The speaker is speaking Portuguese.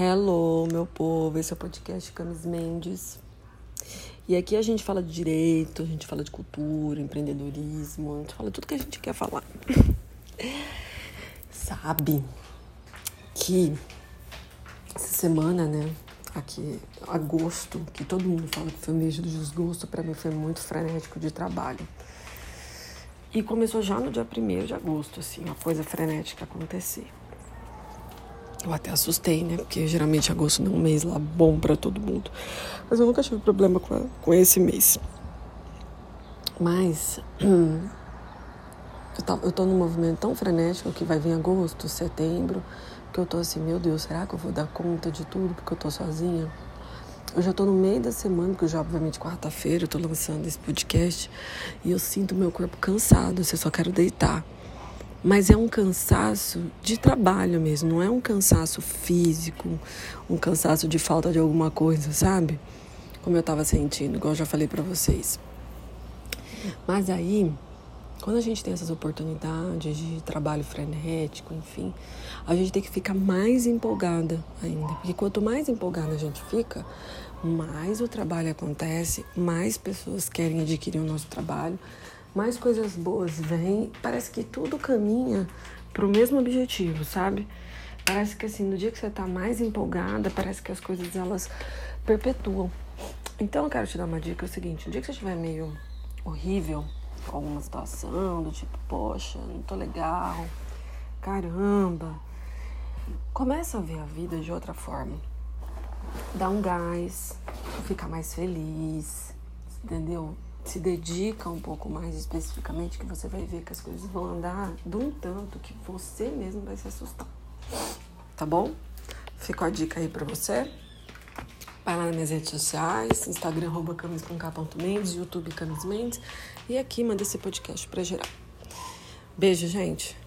Hello, meu povo, esse é o podcast Camis Mendes. E aqui a gente fala de direito, a gente fala de cultura, empreendedorismo, a gente fala tudo que a gente quer falar. Sabe que essa semana, né, aqui, agosto, que todo mundo fala que foi um mês do desgosto, para mim foi muito frenético de trabalho. E começou já no dia 1 de agosto, assim, uma coisa frenética acontecer. Eu até assustei, né? Porque geralmente agosto não é um mês lá bom para todo mundo. Mas eu nunca tive problema com, a, com esse mês. Mas eu, tá, eu tô num movimento tão frenético que vai vir agosto, setembro, que eu tô assim, meu Deus, será que eu vou dar conta de tudo porque eu tô sozinha? Eu já tô no meio da semana, porque já obviamente quarta-feira eu tô lançando esse podcast e eu sinto meu corpo cansado, eu só quero deitar. Mas é um cansaço de trabalho mesmo, não é um cansaço físico, um cansaço de falta de alguma coisa, sabe? Como eu estava sentindo, igual eu já falei para vocês. Mas aí, quando a gente tem essas oportunidades de trabalho frenético, enfim, a gente tem que ficar mais empolgada ainda. Porque quanto mais empolgada a gente fica, mais o trabalho acontece, mais pessoas querem adquirir o nosso trabalho, mais coisas boas vêm, parece que tudo caminha para o mesmo objetivo, sabe? Parece que assim, no dia que você está mais empolgada, parece que as coisas elas perpetuam. Então eu quero te dar uma dica, é o seguinte, no dia que você estiver meio horrível com alguma situação, do tipo, poxa, não tô legal, caramba, começa a ver a vida de outra forma. Dá um gás, fica mais feliz, entendeu? Se dedica um pouco mais especificamente, que você vai ver que as coisas vão andar de um tanto que você mesmo vai se assustar. Tá bom? Ficou a dica aí pra você. Vai lá nas minhas redes sociais, Instagram, arroba camis com Mendes, YouTube Camis Mendes. E aqui manda esse podcast pra geral. Beijo, gente.